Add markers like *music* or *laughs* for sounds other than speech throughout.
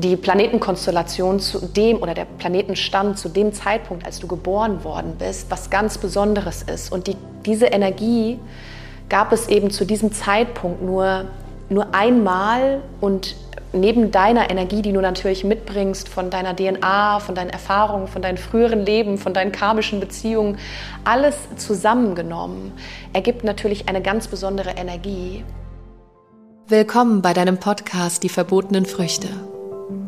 die Planetenkonstellation zu dem oder der Planetenstand zu dem Zeitpunkt, als du geboren worden bist, was ganz Besonderes ist. Und die, diese Energie gab es eben zu diesem Zeitpunkt nur, nur einmal und neben deiner Energie, die du natürlich mitbringst, von deiner DNA, von deinen Erfahrungen, von deinen früheren Leben, von deinen karmischen Beziehungen, alles zusammengenommen, ergibt natürlich eine ganz besondere Energie. Willkommen bei deinem Podcast Die verbotenen Früchte.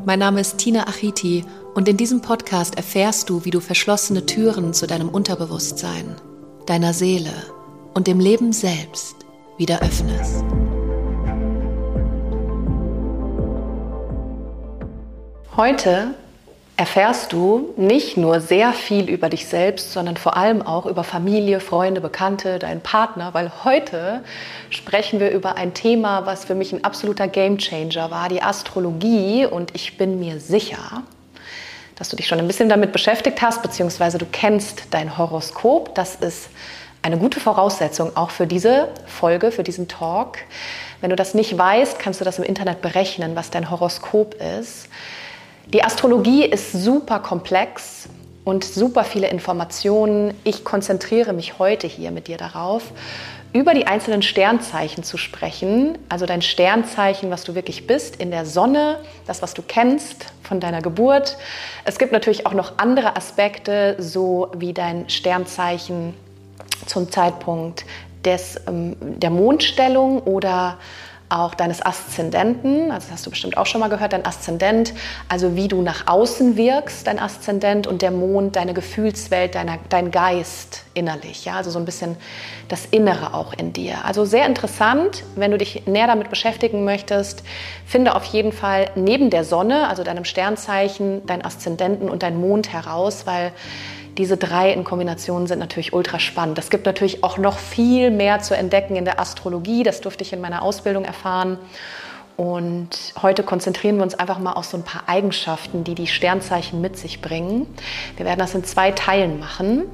Mein Name ist Tina Achiti und in diesem Podcast erfährst du, wie du verschlossene Türen zu deinem Unterbewusstsein, deiner Seele und dem Leben selbst wieder öffnest. Heute erfährst du nicht nur sehr viel über dich selbst, sondern vor allem auch über Familie, Freunde, Bekannte, deinen Partner, weil heute sprechen wir über ein Thema, was für mich ein absoluter Gamechanger war, die Astrologie. Und ich bin mir sicher, dass du dich schon ein bisschen damit beschäftigt hast, beziehungsweise du kennst dein Horoskop. Das ist eine gute Voraussetzung auch für diese Folge, für diesen Talk. Wenn du das nicht weißt, kannst du das im Internet berechnen, was dein Horoskop ist. Die Astrologie ist super komplex und super viele Informationen. Ich konzentriere mich heute hier mit dir darauf, über die einzelnen Sternzeichen zu sprechen. Also dein Sternzeichen, was du wirklich bist in der Sonne, das, was du kennst von deiner Geburt. Es gibt natürlich auch noch andere Aspekte, so wie dein Sternzeichen zum Zeitpunkt des, ähm, der Mondstellung oder auch deines Aszendenten, also das hast du bestimmt auch schon mal gehört, dein Aszendent, also wie du nach außen wirkst, dein Aszendent und der Mond, deine Gefühlswelt, deiner, dein Geist innerlich, ja, also so ein bisschen das Innere auch in dir. Also sehr interessant, wenn du dich näher damit beschäftigen möchtest, finde auf jeden Fall neben der Sonne, also deinem Sternzeichen, dein Aszendenten und dein Mond heraus, weil diese drei in Kombination sind natürlich ultra spannend. Es gibt natürlich auch noch viel mehr zu entdecken in der Astrologie. Das durfte ich in meiner Ausbildung erfahren. Und heute konzentrieren wir uns einfach mal auf so ein paar Eigenschaften, die die Sternzeichen mit sich bringen. Wir werden das in zwei Teilen machen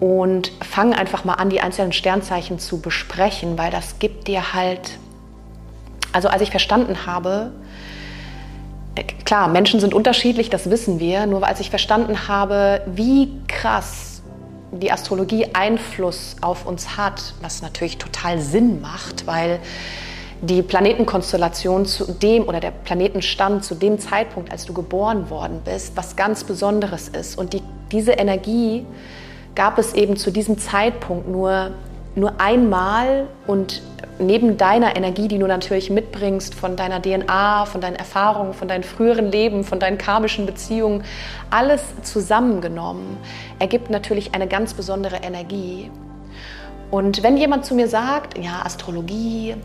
und fangen einfach mal an, die einzelnen Sternzeichen zu besprechen, weil das gibt dir halt, also als ich verstanden habe, klar, Menschen sind unterschiedlich, das wissen wir. Nur als ich verstanden habe, wie krass die Astrologie Einfluss auf uns hat, was natürlich total Sinn macht, weil die Planetenkonstellation zu dem oder der Planetenstand zu dem Zeitpunkt, als du geboren worden bist, was ganz Besonderes ist. Und die, diese Energie gab es eben zu diesem Zeitpunkt nur, nur einmal und neben deiner Energie, die du natürlich mitbringst, von deiner DNA, von deinen Erfahrungen, von deinen früheren Leben, von deinen karmischen Beziehungen, alles zusammengenommen, ergibt natürlich eine ganz besondere Energie. Und wenn jemand zu mir sagt, ja, Astrologie,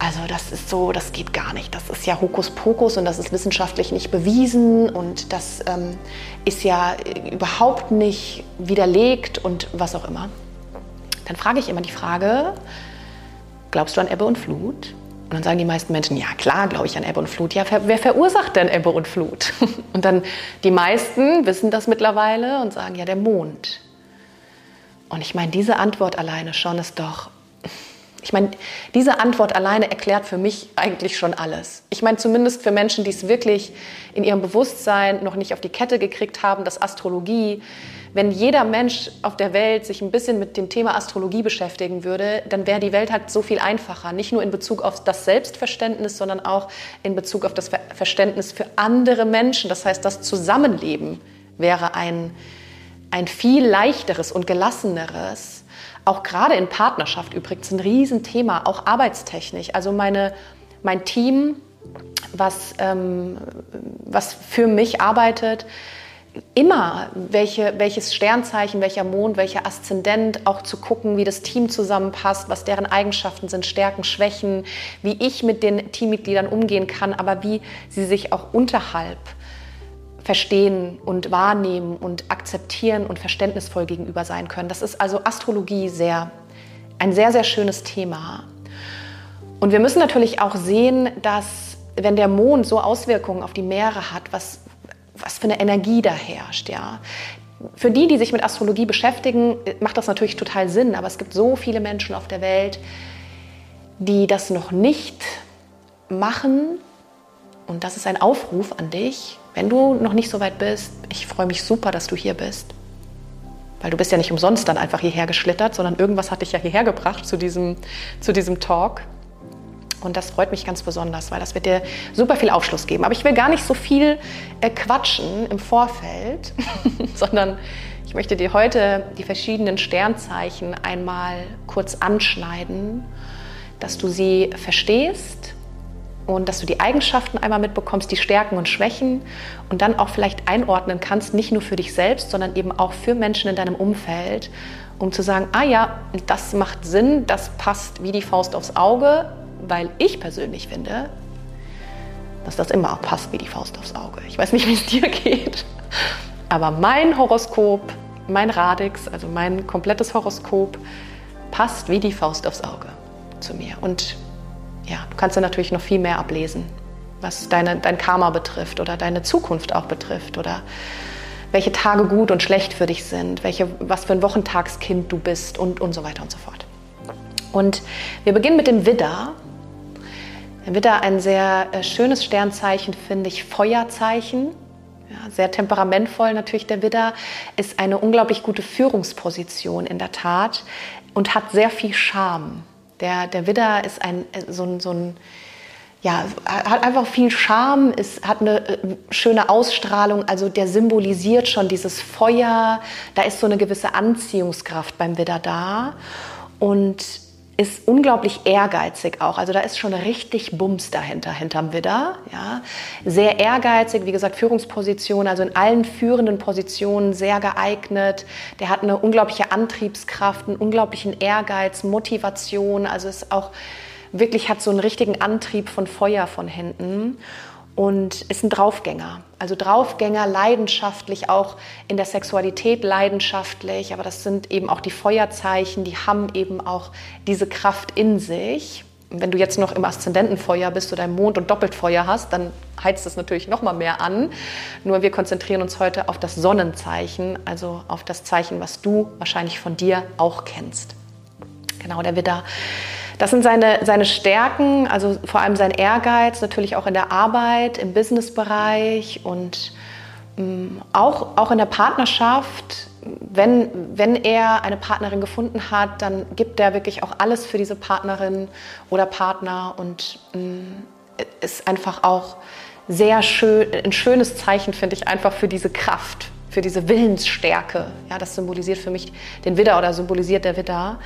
also das ist so, das geht gar nicht. Das ist ja Hokuspokus und das ist wissenschaftlich nicht bewiesen und das ähm, ist ja überhaupt nicht widerlegt und was auch immer. Dann frage ich immer die Frage, glaubst du an Ebbe und Flut? Und dann sagen die meisten Menschen, ja klar, glaube ich an Ebbe und Flut. Ja, wer verursacht denn Ebbe und Flut? *laughs* Und dann die meisten wissen das mittlerweile und sagen, ja, der Mond. Und ich meine, diese Antwort alleine schon ist doch, ich meine, diese Antwort alleine erklärt für mich eigentlich schon alles. Ich meine, zumindest für Menschen, die es wirklich in ihrem Bewusstsein noch nicht auf die Kette gekriegt haben, dass Astrologie wenn jeder Mensch auf der Welt sich ein bisschen mit dem Thema Astrologie beschäftigen würde, dann wäre die Welt halt so viel einfacher. Nicht nur in Bezug auf das Selbstverständnis, sondern auch in Bezug auf das Verständnis für andere Menschen. Das heißt, das Zusammenleben wäre ein, ein viel leichteres und gelasseneres. Auch gerade in Partnerschaft übrigens ein Riesenthema, auch arbeitstechnisch. Also meine, mein Team, was, ähm, was für mich arbeitet, immer, welche, welches Sternzeichen, welcher Mond, welcher Aszendent, auch zu gucken, wie das Team zusammenpasst, was deren Eigenschaften sind, Stärken, Schwächen, wie ich mit den Teammitgliedern umgehen kann, aber wie sie sich auch unterhalb verstehen und wahrnehmen und akzeptieren und verständnisvoll gegenüber sein können. Das ist also Astrologie sehr, ein sehr, sehr schönes Thema. Und wir müssen natürlich auch sehen, dass wenn der Mond so Auswirkungen auf die Meere hat, was was für eine Energie da herrscht, ja. Für die, die sich mit Astrologie beschäftigen, macht das natürlich total Sinn, aber es gibt so viele Menschen auf der Welt, die das noch nicht machen, Und das ist ein Aufruf an dich, wenn du noch nicht so weit bist. Ich freue mich super, dass du hier bist. Weil du bist ja nicht umsonst dann einfach hierher geschlittert, sondern irgendwas hat dich ja hierher gebracht zu diesem, zu diesem Talk. Und das freut mich ganz besonders, weil das wird dir super viel Aufschluss geben. Aber ich will gar nicht so viel äh, quatschen im Vorfeld, *laughs* sondern ich möchte dir heute die verschiedenen Sternzeichen einmal kurz anschneiden, dass du sie verstehst und dass du die Eigenschaften einmal mitbekommst, die Stärken und Schwächen und dann auch vielleicht einordnen kannst, nicht nur für dich selbst, sondern eben auch für Menschen in deinem Umfeld, um zu sagen, ah ja, das macht Sinn, das passt wie die Faust aufs Auge, weil ich persönlich finde, dass das immer auch passt wie die Faust aufs Auge. Ich weiß nicht, wie es dir geht, aber mein Horoskop, mein Radix, also mein komplettes Horoskop, passt wie die Faust aufs Auge zu mir. Und ja, du kannst da natürlich noch viel mehr ablesen, was deine, dein Karma betrifft oder deine Zukunft auch betrifft oder welche Tage gut und schlecht für dich sind, welche, was für ein Wochentagskind du bist und, und so weiter und so fort. Und wir beginnen mit dem Widder. Widder ein sehr äh, schönes Sternzeichen, finde ich, Feuerzeichen. Ja, sehr temperamentvoll natürlich der Widder, ist eine unglaublich gute Führungsposition in der Tat und hat sehr viel Charme. Der, der Widder ist ein, äh, so, ein, so ein ja, hat einfach viel Charme, ist, hat eine äh, schöne Ausstrahlung, also der symbolisiert schon dieses Feuer, da ist so eine gewisse Anziehungskraft beim Widder da und ist unglaublich ehrgeizig auch. Also da ist schon richtig Bums dahinter, hinterm Widder. Ja. Sehr ehrgeizig, wie gesagt, Führungsposition, also in allen führenden Positionen sehr geeignet. Der hat eine unglaubliche Antriebskraft, einen unglaublichen Ehrgeiz, Motivation. Also ist auch wirklich hat so einen richtigen Antrieb von Feuer von hinten und ist ein Draufgänger. Also Draufgänger, leidenschaftlich, auch in der Sexualität leidenschaftlich, aber das sind eben auch die Feuerzeichen, die haben eben auch diese Kraft in sich. wenn du jetzt noch im Aszendentenfeuer bist oder im Mond und Doppeltfeuer hast, dann heizt es natürlich noch mal mehr an. Nur wir konzentrieren uns heute auf das Sonnenzeichen, also auf das Zeichen, was du wahrscheinlich von dir auch kennst. Genau, der Widder das sind seine, seine Stärken, also vor allem sein Ehrgeiz, natürlich auch in der Arbeit, im Businessbereich und ähm, auch, auch in der Partnerschaft. Wenn, wenn er eine Partnerin gefunden hat, dann gibt er wirklich auch alles für diese Partnerin oder Partner und ähm, ist einfach auch sehr schön, ein schönes Zeichen, finde ich, einfach für diese Kraft, für diese Willensstärke. Ja, das symbolisiert für mich den Widder oder symbolisiert der Widder.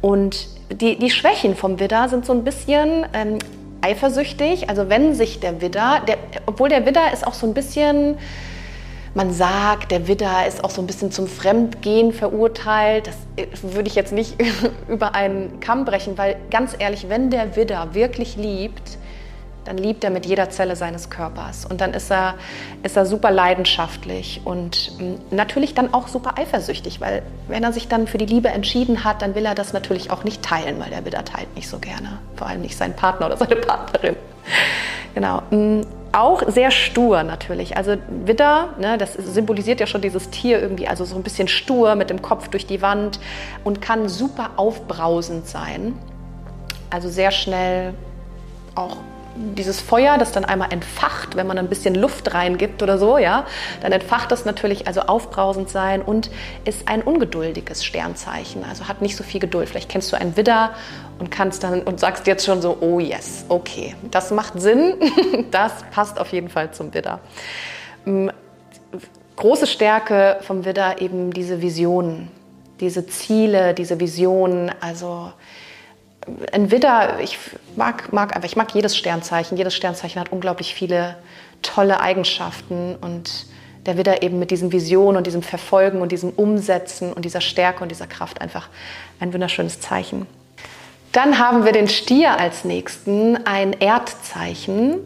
Und die, die Schwächen vom Widder sind so ein bisschen ähm, eifersüchtig. Also wenn sich der Widder, der, obwohl der Widder ist auch so ein bisschen, man sagt, der Widder ist auch so ein bisschen zum Fremdgehen verurteilt. Das äh, würde ich jetzt nicht *laughs* über einen Kamm brechen, weil ganz ehrlich, wenn der Widder wirklich liebt, dann liebt er mit jeder Zelle seines Körpers. Und dann ist er, ist er super leidenschaftlich und mm, natürlich dann auch super eifersüchtig, weil wenn er sich dann für die Liebe entschieden hat, dann will er das natürlich auch nicht teilen, weil der Widder teilt nicht so gerne. Vor allem nicht seinen Partner oder seine Partnerin. Genau. Mm, auch sehr stur natürlich. Also Widder, ne, das symbolisiert ja schon dieses Tier irgendwie, also so ein bisschen stur mit dem Kopf durch die Wand und kann super aufbrausend sein. Also sehr schnell auch dieses Feuer, das dann einmal entfacht, wenn man ein bisschen Luft reingibt oder so, ja, dann entfacht das natürlich also aufbrausend sein und ist ein ungeduldiges Sternzeichen, also hat nicht so viel Geduld. Vielleicht kennst du einen Widder und kannst dann und sagst jetzt schon so, oh yes, okay, das macht Sinn, *laughs* das passt auf jeden Fall zum Widder. Mm, große Stärke vom Widder eben diese Visionen, diese Ziele, diese Visionen, also ein Widder, ich mag, mag einfach, ich mag jedes Sternzeichen. Jedes Sternzeichen hat unglaublich viele tolle Eigenschaften und der Widder eben mit diesen Visionen und diesem Verfolgen und diesem Umsetzen und dieser Stärke und dieser Kraft einfach ein wunderschönes Zeichen. Dann haben wir den Stier als nächsten, ein Erdzeichen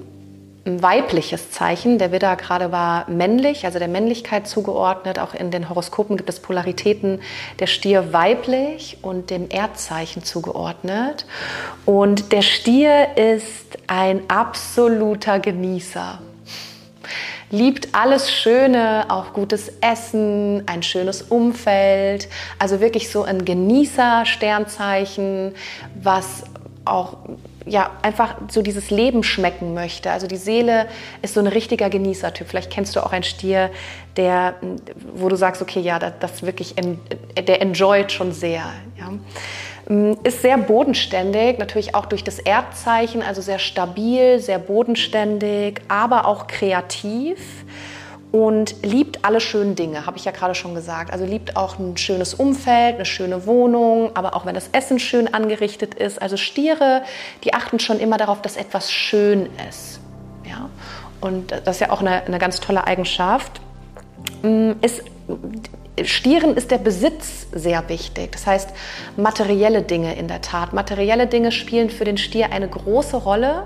weibliches Zeichen. Der Widder gerade war männlich, also der Männlichkeit zugeordnet. Auch in den Horoskopen gibt es Polaritäten. Der Stier weiblich und dem Erdzeichen zugeordnet. Und der Stier ist ein absoluter Genießer. Liebt alles Schöne, auch gutes Essen, ein schönes Umfeld. Also wirklich so ein Genießer-Sternzeichen, was auch ja, einfach so dieses Leben schmecken möchte. Also die Seele ist so ein richtiger Genießertyp. Vielleicht kennst du auch einen Stier, der, wo du sagst, okay, ja, das, das wirklich, der enjoyt schon sehr. Ja. Mm, ist sehr bodenständig, natürlich auch durch das Erdzeichen, also sehr stabil, sehr bodenständig, aber auch kreativ und liebt alle schönen Dinge, habe ich ja gerade schon gesagt. Also liebt auch ein schönes Umfeld, eine schöne Wohnung, aber auch wenn das Essen schön angerichtet ist. Also Stiere, die achten schon immer darauf, dass etwas schön ist. Ja? Und das ist ja auch eine, eine ganz tolle Eigenschaft. Mm, ist, Stieren ist der Besitz sehr wichtig. Das heißt, materielle Dinge in der Tat. Materielle Dinge spielen für den Stier eine große Rolle.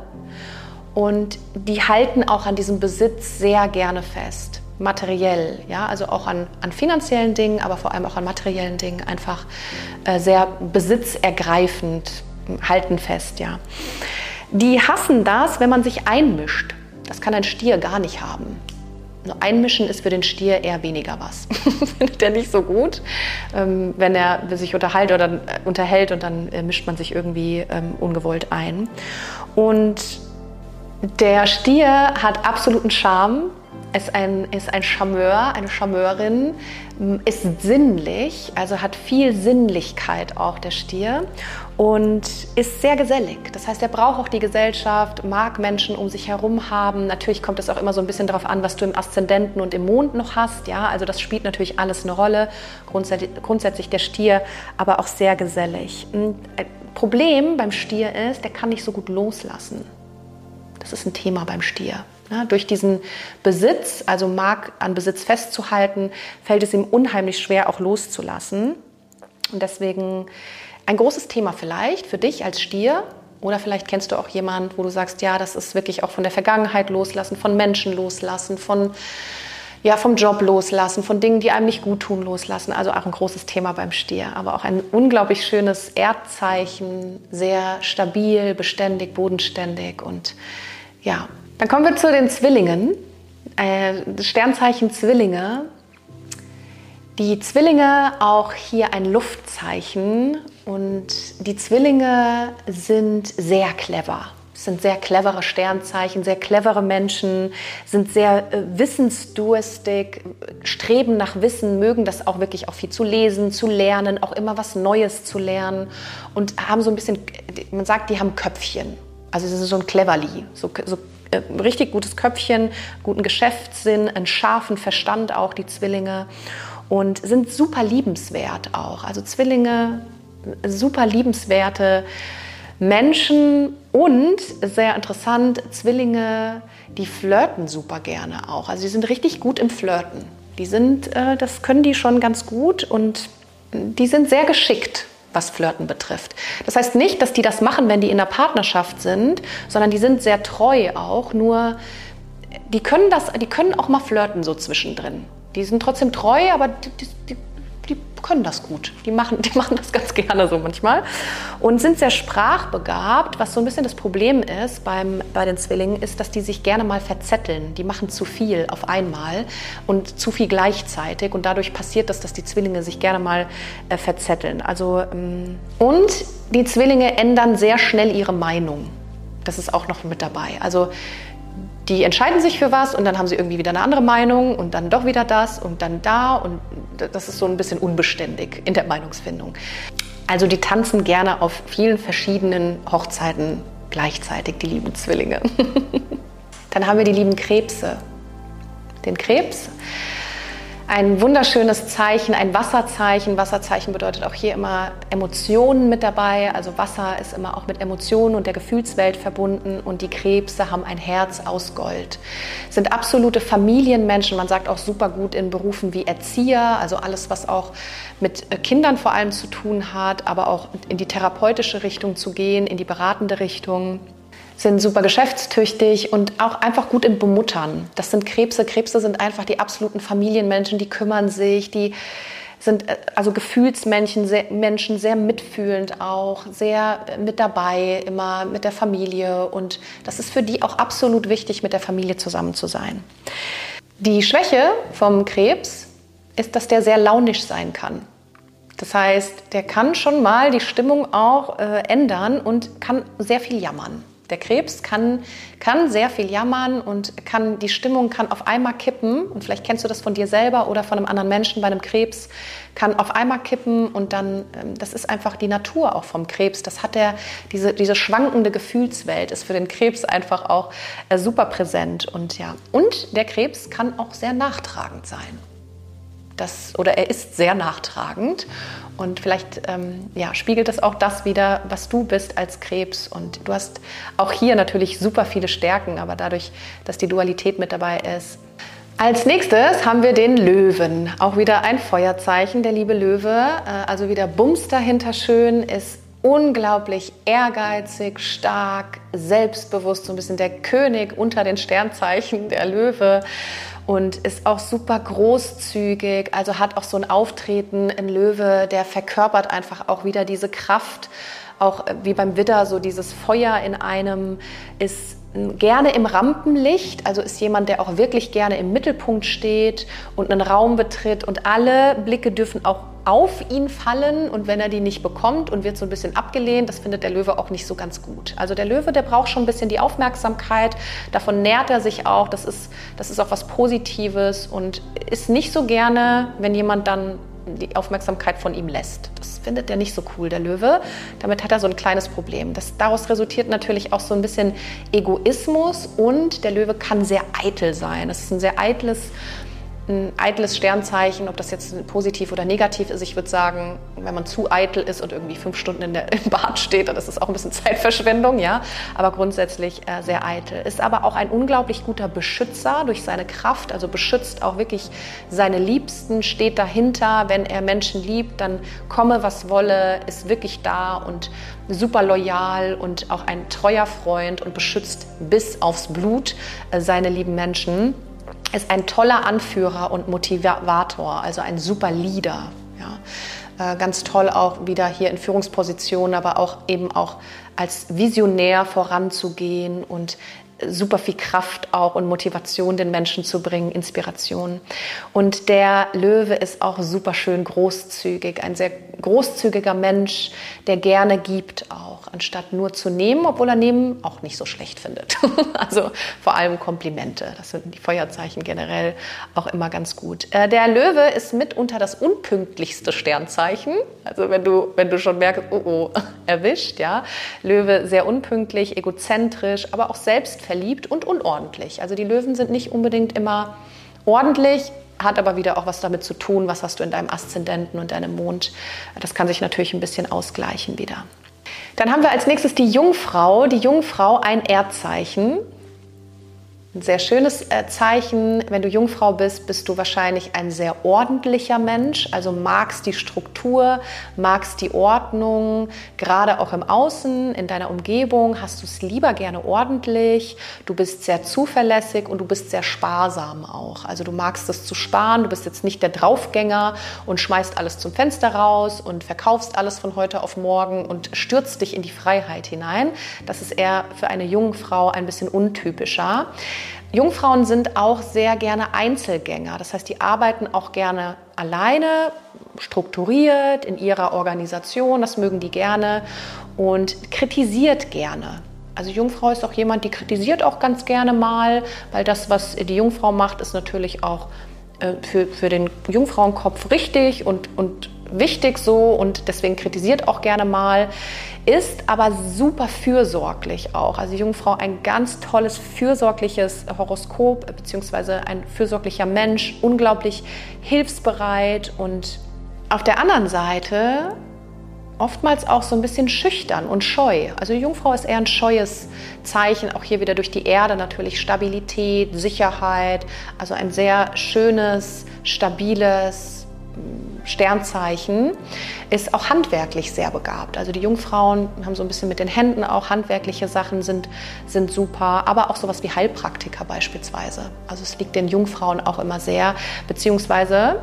Und die halten auch an diesem Besitz sehr gerne fest. Materiell, ja, also auch an, an finanziellen Dingen, aber vor allem auch an materiellen Dingen einfach äh, sehr besitzergreifend halten fest, ja. Die hassen das, wenn man sich einmischt. Das kann ein Stier gar nicht haben. Einmischen ist für den Stier eher weniger was. *laughs* Findet er nicht so gut, ähm, wenn er sich unterhält oder äh, unterhält und dann äh, mischt man sich irgendwie ähm, ungewollt ein. Und der Stier hat absoluten Charme, ist ein, ist ein Charmeur, eine Charmeurin, ist sinnlich, also hat viel Sinnlichkeit auch der Stier und ist sehr gesellig. Das heißt, er braucht auch die Gesellschaft, mag Menschen um sich herum haben. Natürlich kommt es auch immer so ein bisschen darauf an, was du im Aszendenten und im Mond noch hast. Ja, also das spielt natürlich alles eine Rolle. Grundsätzlich, grundsätzlich der Stier, aber auch sehr gesellig. Ein Problem beim Stier ist, der kann nicht so gut loslassen. Das ist ein Thema beim Stier. Ja, durch diesen Besitz, also mag an Besitz festzuhalten, fällt es ihm unheimlich schwer, auch loszulassen. Und deswegen ein großes Thema vielleicht für dich als Stier. Oder vielleicht kennst du auch jemanden, wo du sagst, ja, das ist wirklich auch von der Vergangenheit loslassen, von Menschen loslassen, von ja, vom Job loslassen, von Dingen, die einem nicht gut tun, loslassen. Also auch ein großes Thema beim Stier. Aber auch ein unglaublich schönes Erdzeichen, sehr stabil, beständig, bodenständig und ja, dann kommen wir zu den Zwillingen. Äh, Sternzeichen Zwillinge. Die Zwillinge auch hier ein Luftzeichen und die Zwillinge sind sehr clever. sind sehr clevere Sternzeichen, sehr clevere Menschen, sind sehr äh, wissensdurstig, streben nach Wissen, mögen das auch wirklich auch viel zu lesen, zu lernen, auch immer was Neues zu lernen und haben so ein bisschen, man sagt, die haben Köpfchen. Also sie sind so ein Cleverly, so, so äh, richtig gutes Köpfchen, guten Geschäftssinn, einen scharfen Verstand auch, die Zwillinge. Und sind super liebenswert auch. Also Zwillinge, super liebenswerte Menschen und sehr interessant, Zwillinge, die flirten super gerne auch. Also die sind richtig gut im Flirten. Die sind, äh, das können die schon ganz gut und die sind sehr geschickt was Flirten betrifft. Das heißt nicht, dass die das machen, wenn die in der Partnerschaft sind, sondern die sind sehr treu auch, nur die können das, die können auch mal flirten so zwischendrin. Die sind trotzdem treu, aber die, die, die können das gut. Die machen, *laughs* die machen das ganz gerne so manchmal und sind sehr sprachbegabt. Was so ein bisschen das Problem ist beim, bei den Zwillingen, ist, dass die sich gerne mal verzetteln. Die machen zu viel auf einmal und zu viel gleichzeitig und dadurch passiert das, dass die Zwillinge sich gerne mal äh, verzetteln. Also, ähm, und die Zwillinge ändern sehr schnell ihre Meinung. Das ist auch noch mit dabei. Also die entscheiden sich für was und dann haben sie irgendwie wieder eine andere Meinung und dann doch wieder das und dann da und das ist so ein bisschen unbeständig in der Meinungsfindung. Also die tanzen gerne auf vielen verschiedenen Hochzeiten gleichzeitig, die lieben Zwillinge. *laughs* dann haben wir die lieben Krebse. Den Krebs ein wunderschönes Zeichen, ein Wasserzeichen. Wasserzeichen bedeutet auch hier immer Emotionen mit dabei. Also Wasser ist immer auch mit Emotionen und der Gefühlswelt verbunden. Und die Krebse haben ein Herz aus Gold. Sind absolute Familienmenschen. Man sagt auch super gut in Berufen wie Erzieher, also alles, was auch mit Kindern vor allem zu tun hat, aber auch in die therapeutische Richtung zu gehen, in die beratende Richtung sind super geschäftstüchtig und auch einfach gut im Bemuttern. Das sind Krebse. Krebse sind einfach die absoluten Familienmenschen, die kümmern sich, die sind äh, also Gefühlsmenschen, sehr, Menschen, sehr mitfühlend auch, sehr äh, mit dabei, immer mit der Familie. Und das ist für die auch absolut wichtig, mit der Familie zusammen zu sein. Die Schwäche vom Krebs ist, dass der sehr launisch sein kann. Das heißt, der kann schon mal die Stimmung auch äh, ändern und kann sehr viel jammern. Der Krebs kann, kann sehr viel jammern und kann, die Stimmung kann auf einmal kippen. Und vielleicht kennst du das von dir selber oder von einem anderen Menschen bei einem Krebs, kann auf einmal kippen und dann, ähm, das ist einfach die Natur auch vom Krebs. Das hat er, diese, diese schwankende Gefühlswelt ist für den Krebs einfach auch äh, super präsent. Und ja, und der Krebs kann auch sehr nachtragend sein. Das, oder er ist sehr nachtragend und vielleicht ähm, ja, spiegelt das auch das wieder, was du bist als Krebs. Und du hast auch hier natürlich super viele Stärken, aber dadurch, dass die Dualität mit dabei ist. Als nächstes haben wir den Löwen. Auch wieder ein Feuerzeichen, der liebe Löwe. Äh, also wieder Bums dahinter schön, ist unglaublich ehrgeizig, stark, selbstbewusst, so ein bisschen der König unter den Sternzeichen, der Löwe und ist auch super großzügig, also hat auch so ein Auftreten, ein Löwe, der verkörpert einfach auch wieder diese Kraft, auch wie beim Widder, so dieses Feuer in einem ist gerne im Rampenlicht, also ist jemand, der auch wirklich gerne im Mittelpunkt steht und einen Raum betritt und alle Blicke dürfen auch auf ihn fallen und wenn er die nicht bekommt und wird so ein bisschen abgelehnt, das findet der Löwe auch nicht so ganz gut. Also der Löwe, der braucht schon ein bisschen die Aufmerksamkeit, davon nährt er sich auch, das ist, das ist auch was Positives und ist nicht so gerne, wenn jemand dann die Aufmerksamkeit von ihm lässt. Das findet er nicht so cool, der Löwe. Damit hat er so ein kleines Problem. Das, daraus resultiert natürlich auch so ein bisschen Egoismus und der Löwe kann sehr eitel sein. Das ist ein sehr eitles ein eitles Sternzeichen, ob das jetzt positiv oder negativ ist. Ich würde sagen, wenn man zu eitel ist und irgendwie fünf Stunden in der, *laughs* im Bad steht, dann ist es auch ein bisschen Zeitverschwendung, ja. Aber grundsätzlich äh, sehr eitel. Ist aber auch ein unglaublich guter Beschützer durch seine Kraft, also beschützt auch wirklich seine Liebsten, steht dahinter. Wenn er Menschen liebt, dann komme, was wolle, ist wirklich da und super loyal und auch ein treuer Freund und beschützt bis aufs Blut äh, seine lieben Menschen ist ein toller Anführer und Motivator, also ein super Leader. Ja. Äh, ganz toll auch wieder hier in Führungspositionen, aber auch eben auch als Visionär voranzugehen und super viel Kraft auch und Motivation den Menschen zu bringen, Inspiration. Und der Löwe ist auch super schön großzügig, ein sehr großzügiger Mensch, der gerne gibt auch, anstatt nur zu nehmen, obwohl er nehmen auch nicht so schlecht findet. *laughs* also vor allem Komplimente, das sind die Feuerzeichen generell auch immer ganz gut. Äh, der Löwe ist mitunter das unpünktlichste Sternzeichen. Also wenn du, wenn du schon merkst, oh oh, *laughs* erwischt, ja. Löwe sehr unpünktlich, egozentrisch, aber auch selbst verliebt und unordentlich. Also die Löwen sind nicht unbedingt immer ordentlich, hat aber wieder auch was damit zu tun, was hast du in deinem Aszendenten und deinem Mond. Das kann sich natürlich ein bisschen ausgleichen wieder. Dann haben wir als nächstes die Jungfrau. Die Jungfrau ein Erdzeichen. Ein sehr schönes äh, Zeichen. Wenn du Jungfrau bist, bist du wahrscheinlich ein sehr ordentlicher Mensch, also magst die Struktur, magst die Ordnung, gerade auch im Außen, in deiner Umgebung, hast du es lieber gerne ordentlich. Du bist sehr zuverlässig und du bist sehr sparsam auch. Also du magst es zu sparen, du bist jetzt nicht der Draufgänger und schmeißt alles zum Fenster raus und verkaufst alles von heute auf morgen und stürzt dich in die Freiheit hinein. Das ist eher für eine Jungfrau ein bisschen untypischer. Jungfrauen sind auch sehr gerne Einzelgänger. Das heißt, die arbeiten auch gerne alleine, strukturiert in ihrer Organisation. Das mögen die gerne und kritisiert gerne. Also Jungfrau ist auch jemand, die kritisiert auch ganz gerne mal, weil das, was die Jungfrau macht, ist natürlich auch äh, für, für den Jungfrauenkopf richtig und, und wichtig so und deswegen kritisiert auch gerne mal, ist aber super fürsorglich auch. Also Jungfrau ein ganz tolles fürsorgliches Horoskop beziehungsweise ein fürsorglicher Mensch, unglaublich hilfsbereit und auf der anderen Seite oftmals auch so ein bisschen schüchtern und scheu. Also Jungfrau ist eher ein scheues Zeichen, auch hier wieder durch die Erde natürlich Stabilität, Sicherheit, also ein sehr schönes, stabiles Sternzeichen, ist auch handwerklich sehr begabt. Also die Jungfrauen haben so ein bisschen mit den Händen auch handwerkliche Sachen sind, sind super, aber auch sowas wie Heilpraktiker beispielsweise. Also es liegt den Jungfrauen auch immer sehr, beziehungsweise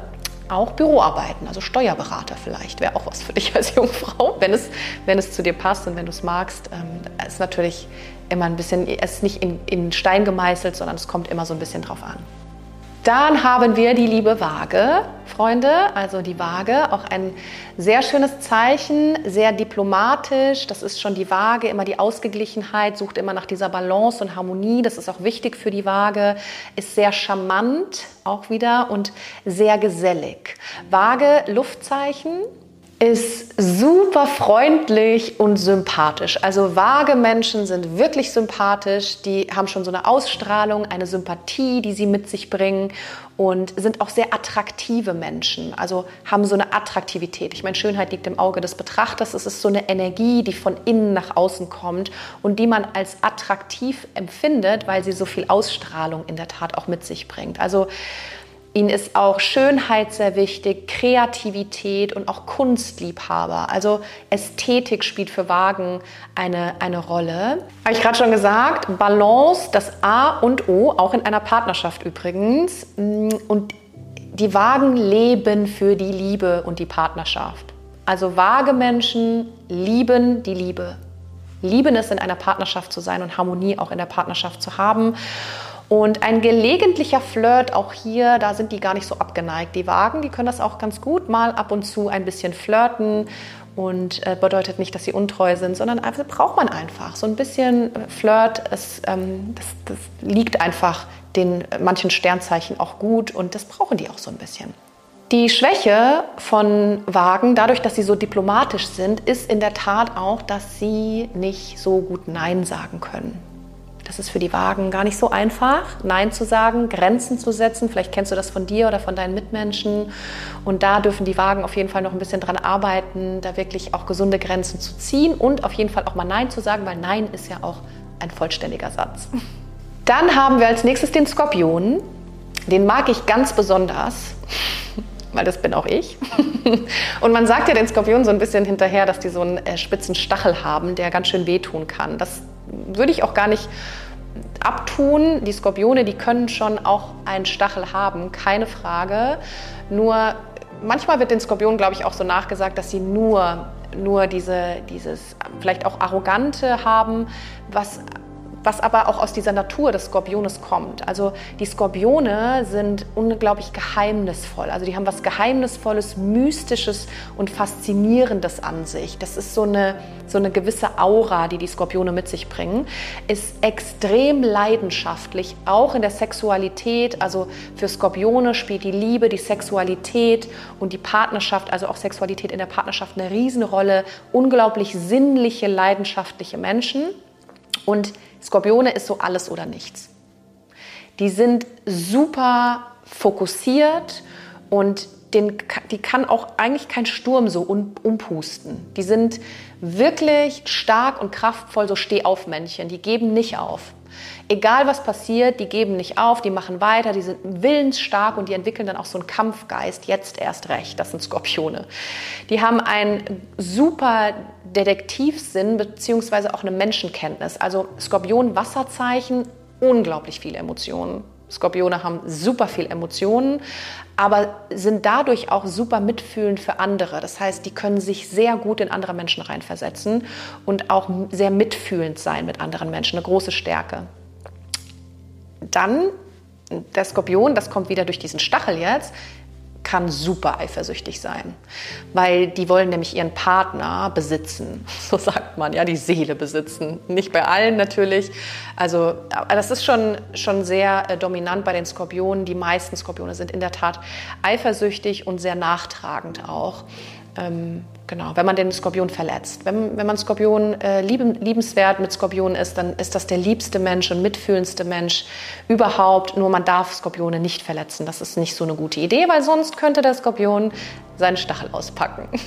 auch Büroarbeiten, also Steuerberater vielleicht, wäre auch was für dich als Jungfrau, wenn es, wenn es zu dir passt und wenn du es magst. Ähm, ist natürlich immer ein bisschen, es ist nicht in, in Stein gemeißelt, sondern es kommt immer so ein bisschen drauf an. Dann haben wir die liebe Waage, Freunde, also die Waage, auch ein sehr schönes Zeichen, sehr diplomatisch. Das ist schon die Waage, immer die Ausgeglichenheit, sucht immer nach dieser Balance und Harmonie. Das ist auch wichtig für die Waage, ist sehr charmant auch wieder und sehr gesellig. Waage, Luftzeichen, ist super freundlich und sympathisch. Also vage Menschen sind wirklich sympathisch, die haben schon so eine Ausstrahlung, eine Sympathie, die sie mit sich bringen und sind auch sehr attraktive Menschen, also haben so eine Attraktivität. Ich meine, Schönheit liegt im Auge des Betrachters. Es ist so eine Energie, die von innen nach außen kommt und die man als attraktiv empfindet, weil sie so viel Ausstrahlung in der Tat auch mit sich bringt. Also Ihnen ist auch Schönheit sehr wichtig, Kreativität und auch Kunstliebhaber. Also Ästhetik spielt für Wagen eine, eine Rolle. Habe ich gerade schon gesagt, Balance, das A und O, auch in einer Partnerschaft übrigens. Und die Wagen leben für die Liebe und die Partnerschaft. Also vage Menschen lieben die Liebe. Lieben es, in einer Partnerschaft zu sein und Harmonie auch in der Partnerschaft zu haben. Und ein gelegentlicher Flirt, auch hier, da sind die gar nicht so abgeneigt. Die Wagen, die können das auch ganz gut, mal ab und zu ein bisschen flirten und äh, bedeutet nicht, dass sie untreu sind, sondern also braucht man einfach. So ein bisschen Flirt, es, ähm, das, das liegt einfach den manchen Sternzeichen auch gut und das brauchen die auch so ein bisschen. Die Schwäche von Wagen, dadurch, dass sie so diplomatisch sind, ist in der Tat auch, dass sie nicht so gut Nein sagen können. Das ist für die Wagen gar nicht so einfach, Nein zu sagen, Grenzen zu setzen. Vielleicht kennst du das von dir oder von deinen Mitmenschen. Und da dürfen die Wagen auf jeden Fall noch ein bisschen dran arbeiten, da wirklich auch gesunde Grenzen zu ziehen und auf jeden Fall auch mal Nein zu sagen, weil Nein ist ja auch ein vollständiger Satz. Dann haben wir als nächstes den Skorpion. Den mag ich ganz besonders, *laughs* weil das bin auch ich. *laughs* Und man sagt ja den Skorpionen so ein bisschen hinterher, dass die so einen äh, spitzen Stachel haben, der ganz schön wehtun kann. Das würde ich auch gar nicht abtun. Die Skorpione, die können schon auch einen Stachel haben, keine Frage. Nur manchmal wird den Skorpionen, glaube ich, auch so nachgesagt, dass sie nur, nur diese, dieses vielleicht auch Arrogante haben, was was aber auch aus dieser Natur des Skorpiones kommt. Also die Skorpione sind unglaublich geheimnisvoll. Also die haben was Geheimnisvolles, Mystisches und Faszinierendes an sich. Das ist so eine, so eine gewisse Aura, die die Skorpione mit sich bringen. Ist extrem leidenschaftlich, auch in der Sexualität. Also für Skorpione spielt die Liebe, die Sexualität und die Partnerschaft, also auch Sexualität in der Partnerschaft eine Riesenrolle. Unglaublich sinnliche, leidenschaftliche Menschen. Und Skorpione ist so alles oder nichts. Die sind super fokussiert und den, die kann auch eigentlich kein Sturm so umpusten. Die sind wirklich stark und kraftvoll, so Stehaufmännchen. Die geben nicht auf. Egal was passiert, die geben nicht auf, die machen weiter, die sind willensstark und die entwickeln dann auch so einen Kampfgeist, jetzt erst recht. Das sind Skorpione. Die haben einen super Detektivsinn beziehungsweise auch eine Menschenkenntnis. Also Skorpion, Wasserzeichen, unglaublich viele Emotionen. Skorpione haben super viel Emotionen, aber sind dadurch auch super mitfühlend für andere. Das heißt, die können sich sehr gut in andere Menschen reinversetzen und auch sehr mitfühlend sein mit anderen Menschen. Eine große Stärke. Dann der Skorpion, das kommt wieder durch diesen Stachel jetzt, kann super eifersüchtig sein, weil die wollen nämlich ihren Partner besitzen, *laughs* so sagt man, ja, die Seele besitzen. Nicht bei allen natürlich. Also das ist schon, schon sehr äh, dominant bei den Skorpionen. Die meisten Skorpione sind in der Tat eifersüchtig und sehr nachtragend auch. Ähm, genau, wenn man den Skorpion verletzt. Wenn, wenn man Skorpion äh, lieben, liebenswert mit Skorpion ist, dann ist das der liebste Mensch und mitfühlendste Mensch überhaupt. Nur man darf Skorpione nicht verletzen. Das ist nicht so eine gute Idee, weil sonst könnte der Skorpion seinen Stachel auspacken. *laughs*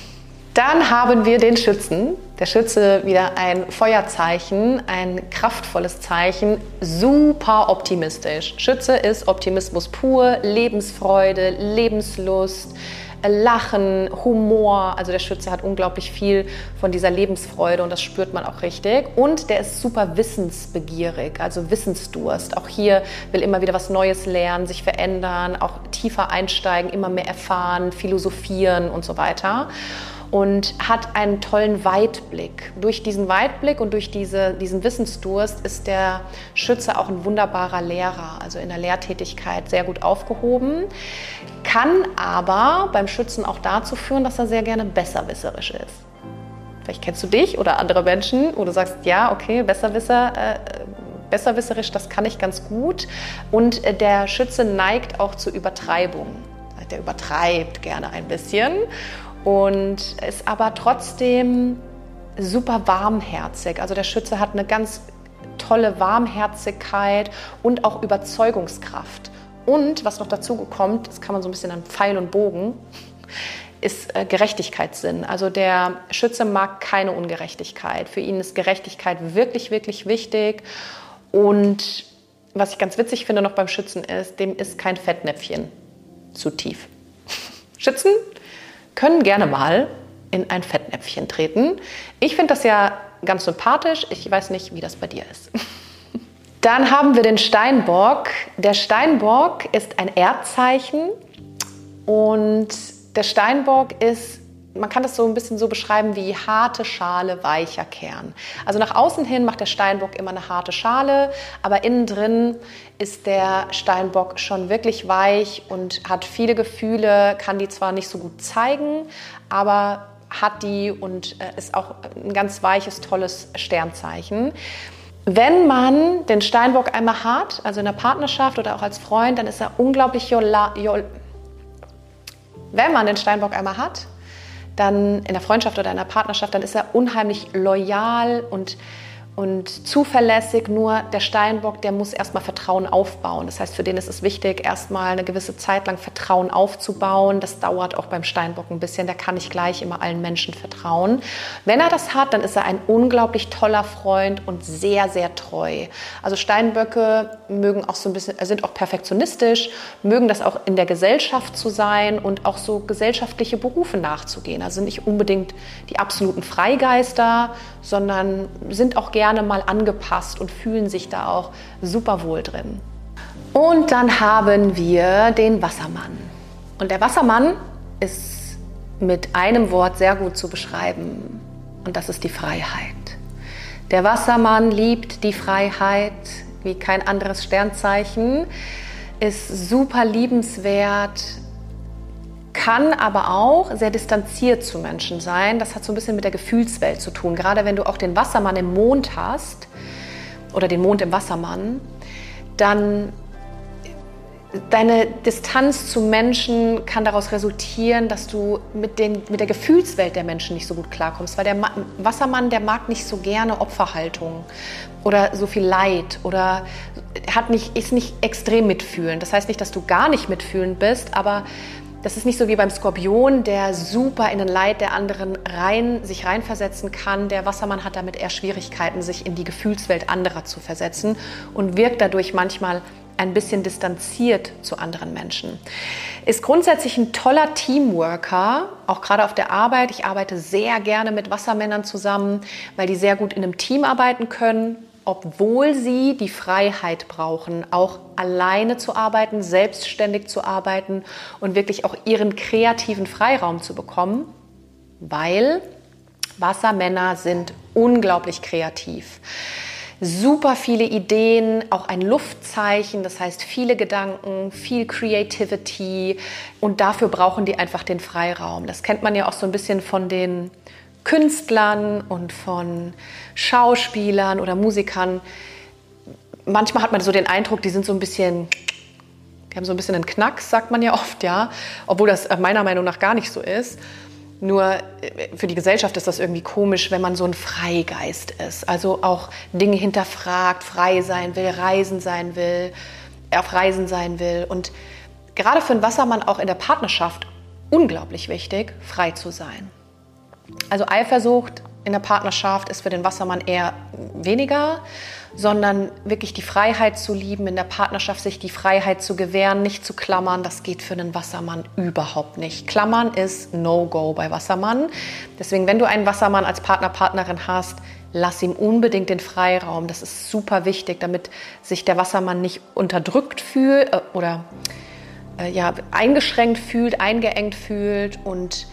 Dann haben wir den Schützen. Der Schütze wieder ein Feuerzeichen, ein kraftvolles Zeichen, super optimistisch. Schütze ist Optimismus pur, Lebensfreude, Lebenslust, Lachen, Humor. Also der Schütze hat unglaublich viel von dieser Lebensfreude und das spürt man auch richtig. Und der ist super wissensbegierig, also Wissensdurst. Auch hier will immer wieder was Neues lernen, sich verändern, auch tiefer einsteigen, immer mehr erfahren, philosophieren und so weiter. Und hat einen tollen Weitblick. Durch diesen Weitblick und durch diese, diesen Wissensdurst ist der Schütze auch ein wunderbarer Lehrer, also in der Lehrtätigkeit sehr gut aufgehoben, kann aber beim Schützen auch dazu führen, dass er sehr gerne besserwisserisch ist. Vielleicht kennst du dich oder andere Menschen, wo du sagst, ja, okay, Besserwisser, äh, besserwisserisch, das kann ich ganz gut. Und äh, der Schütze neigt auch zur Übertreibung. Der übertreibt gerne ein bisschen und ist aber trotzdem super warmherzig. Also der Schütze hat eine ganz tolle Warmherzigkeit und auch Überzeugungskraft. Und was noch dazu kommt, das kann man so ein bisschen an Pfeil und Bogen, ist äh, Gerechtigkeitssinn. Also der Schütze mag keine Ungerechtigkeit. Für ihn ist Gerechtigkeit wirklich, wirklich wichtig. Und was ich ganz witzig finde noch beim Schützen ist, dem ist kein Fettnäpfchen zu tief. *laughs* Schützen können gerne mal in ein Fettnäpfchen treten. Ich finde das ja ganz sympathisch. Ich weiß nicht, wie das bei dir ist. *laughs* Dann haben wir den Steinbock. Der Steinbock ist ein Erdzeichen und der Steinbock ist, man kann das so ein bisschen so beschreiben wie harte Schale, weicher Kern. Also nach außen hin macht der Steinbock immer eine harte Schale, aber innen drin ist der Steinbock schon wirklich weich und hat viele Gefühle, kann die zwar nicht so gut zeigen, aber hat die und äh, ist auch ein ganz weiches, tolles Sternzeichen. Wenn man den Steinbock einmal hat, also in der Partnerschaft oder auch als Freund, dann ist er unglaublich jola, jol, wenn man den Steinbock einmal hat, dann in der Freundschaft oder in der Partnerschaft, dann ist er unheimlich loyal und und zuverlässig. Nur der Steinbock, der muss erstmal Vertrauen aufbauen. Das heißt, für den ist es wichtig, erstmal eine gewisse Zeit lang Vertrauen aufzubauen. Das dauert auch beim Steinbock ein bisschen. Der kann nicht gleich immer allen Menschen vertrauen. Wenn er das hat, dann ist er ein unglaublich toller Freund und sehr, sehr treu. Also Steinböcke mögen auch so ein bisschen, sind auch perfektionistisch, mögen das auch in der Gesellschaft zu sein und auch so gesellschaftliche Berufe nachzugehen. Also nicht unbedingt die absoluten Freigeister, sondern sind auch gerne mal angepasst und fühlen sich da auch super wohl drin. Und dann haben wir den Wassermann. Und der Wassermann ist mit einem Wort sehr gut zu beschreiben und das ist die Freiheit. Der Wassermann liebt die Freiheit wie kein anderes Sternzeichen, ist super liebenswert, kann aber auch sehr distanziert zu Menschen sein. Das hat so ein bisschen mit der Gefühlswelt zu tun. Gerade wenn du auch den Wassermann im Mond hast oder den Mond im Wassermann, dann deine Distanz zu Menschen kann daraus resultieren, dass du mit, den, mit der Gefühlswelt der Menschen nicht so gut klarkommst. Weil der Wassermann, der mag nicht so gerne Opferhaltung oder so viel Leid oder hat nicht, ist nicht extrem mitfühlend. Das heißt nicht, dass du gar nicht mitfühlend bist, aber das ist nicht so wie beim Skorpion, der super in den Leid der anderen rein, sich reinversetzen kann. Der Wassermann hat damit eher Schwierigkeiten, sich in die Gefühlswelt anderer zu versetzen und wirkt dadurch manchmal ein bisschen distanziert zu anderen Menschen. Ist grundsätzlich ein toller Teamworker, auch gerade auf der Arbeit. Ich arbeite sehr gerne mit Wassermännern zusammen, weil die sehr gut in einem Team arbeiten können, obwohl sie die Freiheit brauchen, auch alleine zu arbeiten, selbstständig zu arbeiten und wirklich auch ihren kreativen Freiraum zu bekommen, weil Wassermänner sind unglaublich kreativ. Super viele Ideen, auch ein Luftzeichen, das heißt viele Gedanken, viel Creativity und dafür brauchen die einfach den Freiraum. Das kennt man ja auch so ein bisschen von den Künstlern und von Schauspielern oder Musikern. Manchmal hat man so den Eindruck, die sind so ein bisschen, die haben so ein bisschen einen Knacks, sagt man ja oft, ja, obwohl das meiner Meinung nach gar nicht so ist. Nur äh, für die Gesellschaft ist das irgendwie komisch, wenn man so ein Freigeist ist. Also auch Dinge hinterfragt, frei sein will, reisen sein will, auf Reisen sein will. Und gerade für einen Wassermann auch in der Partnerschaft unglaublich wichtig, frei zu sein. Also Eifersucht in der Partnerschaft ist für den Wassermann eher weniger, sondern wirklich die Freiheit zu lieben, in der Partnerschaft sich die Freiheit zu gewähren, nicht zu klammern, das geht für einen Wassermann überhaupt nicht. Klammern ist No-Go bei Wassermann. Deswegen, wenn du einen Wassermann als Partner, Partnerin hast, lass ihm unbedingt den Freiraum. Das ist super wichtig, damit sich der Wassermann nicht unterdrückt fühlt äh, oder äh, ja, eingeschränkt fühlt, eingeengt fühlt und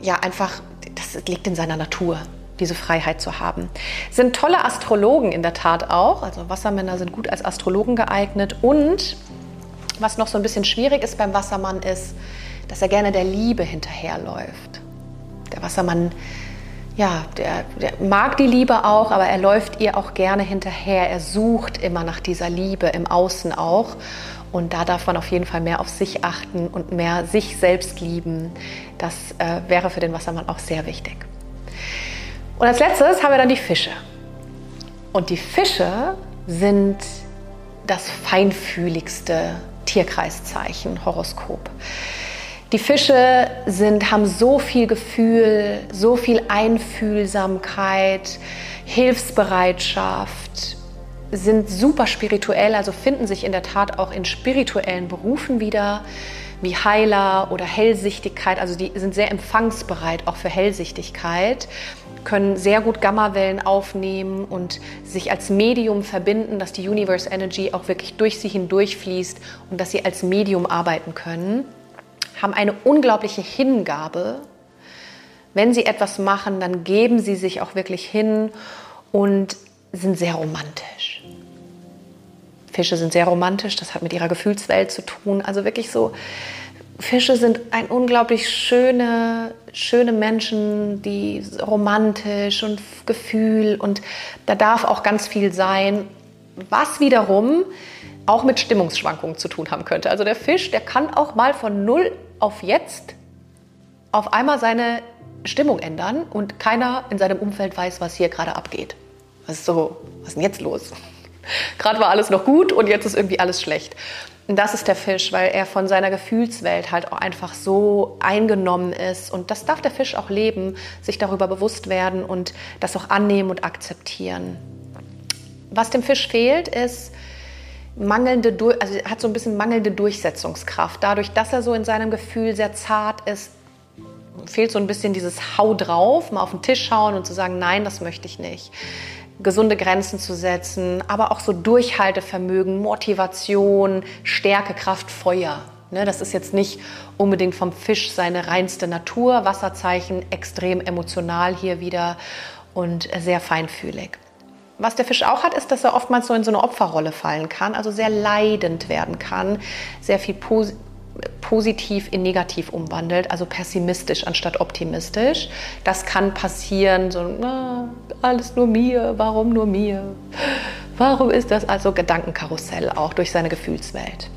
ja einfach, das liegt in seiner Natur diese Freiheit zu haben. Sind tolle Astrologen in der Tat auch. Also Wassermänner sind gut als Astrologen geeignet. Und was noch so ein bisschen schwierig ist beim Wassermann ist, dass er gerne der Liebe hinterherläuft. Der Wassermann, ja, der, der mag die Liebe auch, aber er läuft ihr auch gerne hinterher. Er sucht immer nach dieser Liebe im Außen auch. Und da darf man auf jeden Fall mehr auf sich achten und mehr sich selbst lieben. Das äh, wäre für den Wassermann auch sehr wichtig. Und als letztes haben wir dann die Fische. Und die Fische sind das feinfühligste Tierkreiszeichen, Horoskop. Die Fische sind, haben so viel Gefühl, so viel Einfühlsamkeit, Hilfsbereitschaft, sind super spirituell, also finden sich in der Tat auch in spirituellen Berufen wieder, wie Heiler oder Hellsichtigkeit. Also die sind sehr empfangsbereit auch für Hellsichtigkeit können sehr gut Gammawellen aufnehmen und sich als Medium verbinden, dass die Universe Energy auch wirklich durch sie hindurch fließt und dass sie als Medium arbeiten können, haben eine unglaubliche Hingabe. Wenn sie etwas machen, dann geben sie sich auch wirklich hin und sind sehr romantisch. Fische sind sehr romantisch, das hat mit ihrer Gefühlswelt zu tun. Also wirklich so Fische sind ein unglaublich schöne, schöne Menschen, die romantisch und Gefühl und da darf auch ganz viel sein, was wiederum auch mit Stimmungsschwankungen zu tun haben könnte. Also der Fisch, der kann auch mal von null auf jetzt auf einmal seine Stimmung ändern und keiner in seinem Umfeld weiß, was hier gerade abgeht. Was ist so, was ist denn jetzt los? Gerade war alles noch gut und jetzt ist irgendwie alles schlecht. Und das ist der Fisch, weil er von seiner Gefühlswelt halt auch einfach so eingenommen ist. Und das darf der Fisch auch leben, sich darüber bewusst werden und das auch annehmen und akzeptieren. Was dem Fisch fehlt, ist mangelnde, also hat so ein bisschen mangelnde Durchsetzungskraft. Dadurch, dass er so in seinem Gefühl sehr zart ist, fehlt so ein bisschen dieses Hau drauf, mal auf den Tisch schauen und zu sagen, nein, das möchte ich nicht gesunde Grenzen zu setzen, aber auch so Durchhaltevermögen, Motivation, Stärke, Kraft, Feuer. Ne, das ist jetzt nicht unbedingt vom Fisch seine reinste Natur, Wasserzeichen, extrem emotional hier wieder und sehr feinfühlig. Was der Fisch auch hat, ist, dass er oftmals so in so eine Opferrolle fallen kann, also sehr leidend werden kann, sehr viel positiv in negativ umwandelt, also pessimistisch anstatt optimistisch. Das kann passieren, so na, alles nur mir, warum nur mir? Warum ist das also Gedankenkarussell auch durch seine Gefühlswelt?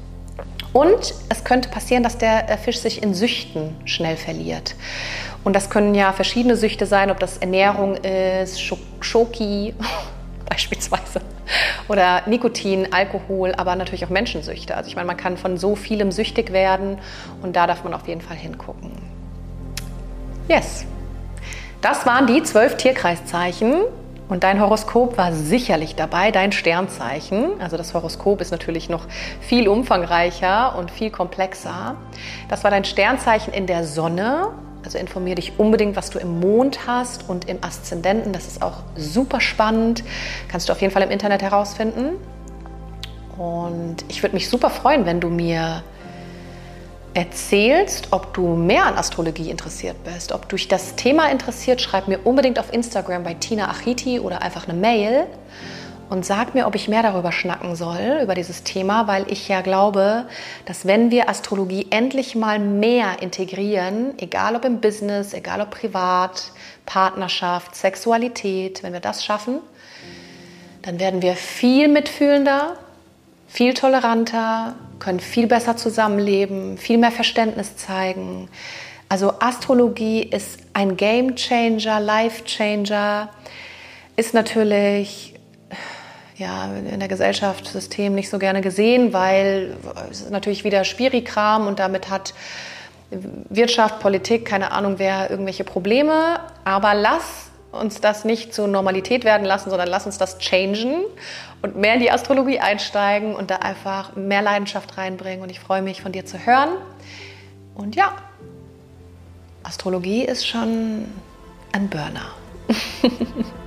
Und es könnte passieren, dass der Fisch sich in Süchten schnell verliert. Und das können ja verschiedene Süchte sein, ob das Ernährung ist, Schoki beispielsweise *laughs* oder Nikotin, Alkohol, aber natürlich auch Menschensüchte. Also ich meine, man kann von so vielem süchtig werden und da darf man auf jeden Fall hingucken. Yes, das waren die zwölf Tierkreiszeichen. Und dein Horoskop war sicherlich dabei, dein Sternzeichen. Also das Horoskop ist natürlich noch viel umfangreicher und viel komplexer. Das war dein Sternzeichen in der Sonne also informiere dich unbedingt, was du im Mond hast und im Aszendenten. Das ist auch super spannend. Kannst du auf jeden Fall im Internet herausfinden. Und ich würde mich super freuen, wenn du mir erzählst, ob du mehr an Astrologie interessiert bist, ob dich das Thema interessiert, schreib mir unbedingt auf Instagram bei Tina Achiti oder einfach eine Mail und sag mir, ob ich mehr darüber schnacken soll, über dieses Thema, weil ich ja glaube, dass wenn wir Astrologie endlich mal mehr integrieren, egal ob im Business, egal ob privat, Partnerschaft, Sexualität, wenn wir das schaffen, dann werden wir viel mitfühlender, viel toleranter, können viel besser zusammenleben, viel mehr Verständnis zeigen. Also Astrologie ist ein Game Changer, Life Changer, ist natürlich ja, in der Gesellschaft, System nicht so gerne gesehen, weil es natürlich wieder Spirikram und damit hat Wirtschaft, Politik, keine Ahnung wer, irgendwelche Probleme. Aber lass uns das nicht zur Normalität werden lassen, sondern lass uns das changen und mehr in die Astrologie einsteigen und da einfach mehr Leidenschaft reinbringen. Und ich freue mich, von dir zu hören. Und ja, Astrologie ist schon ein Burner. *laughs*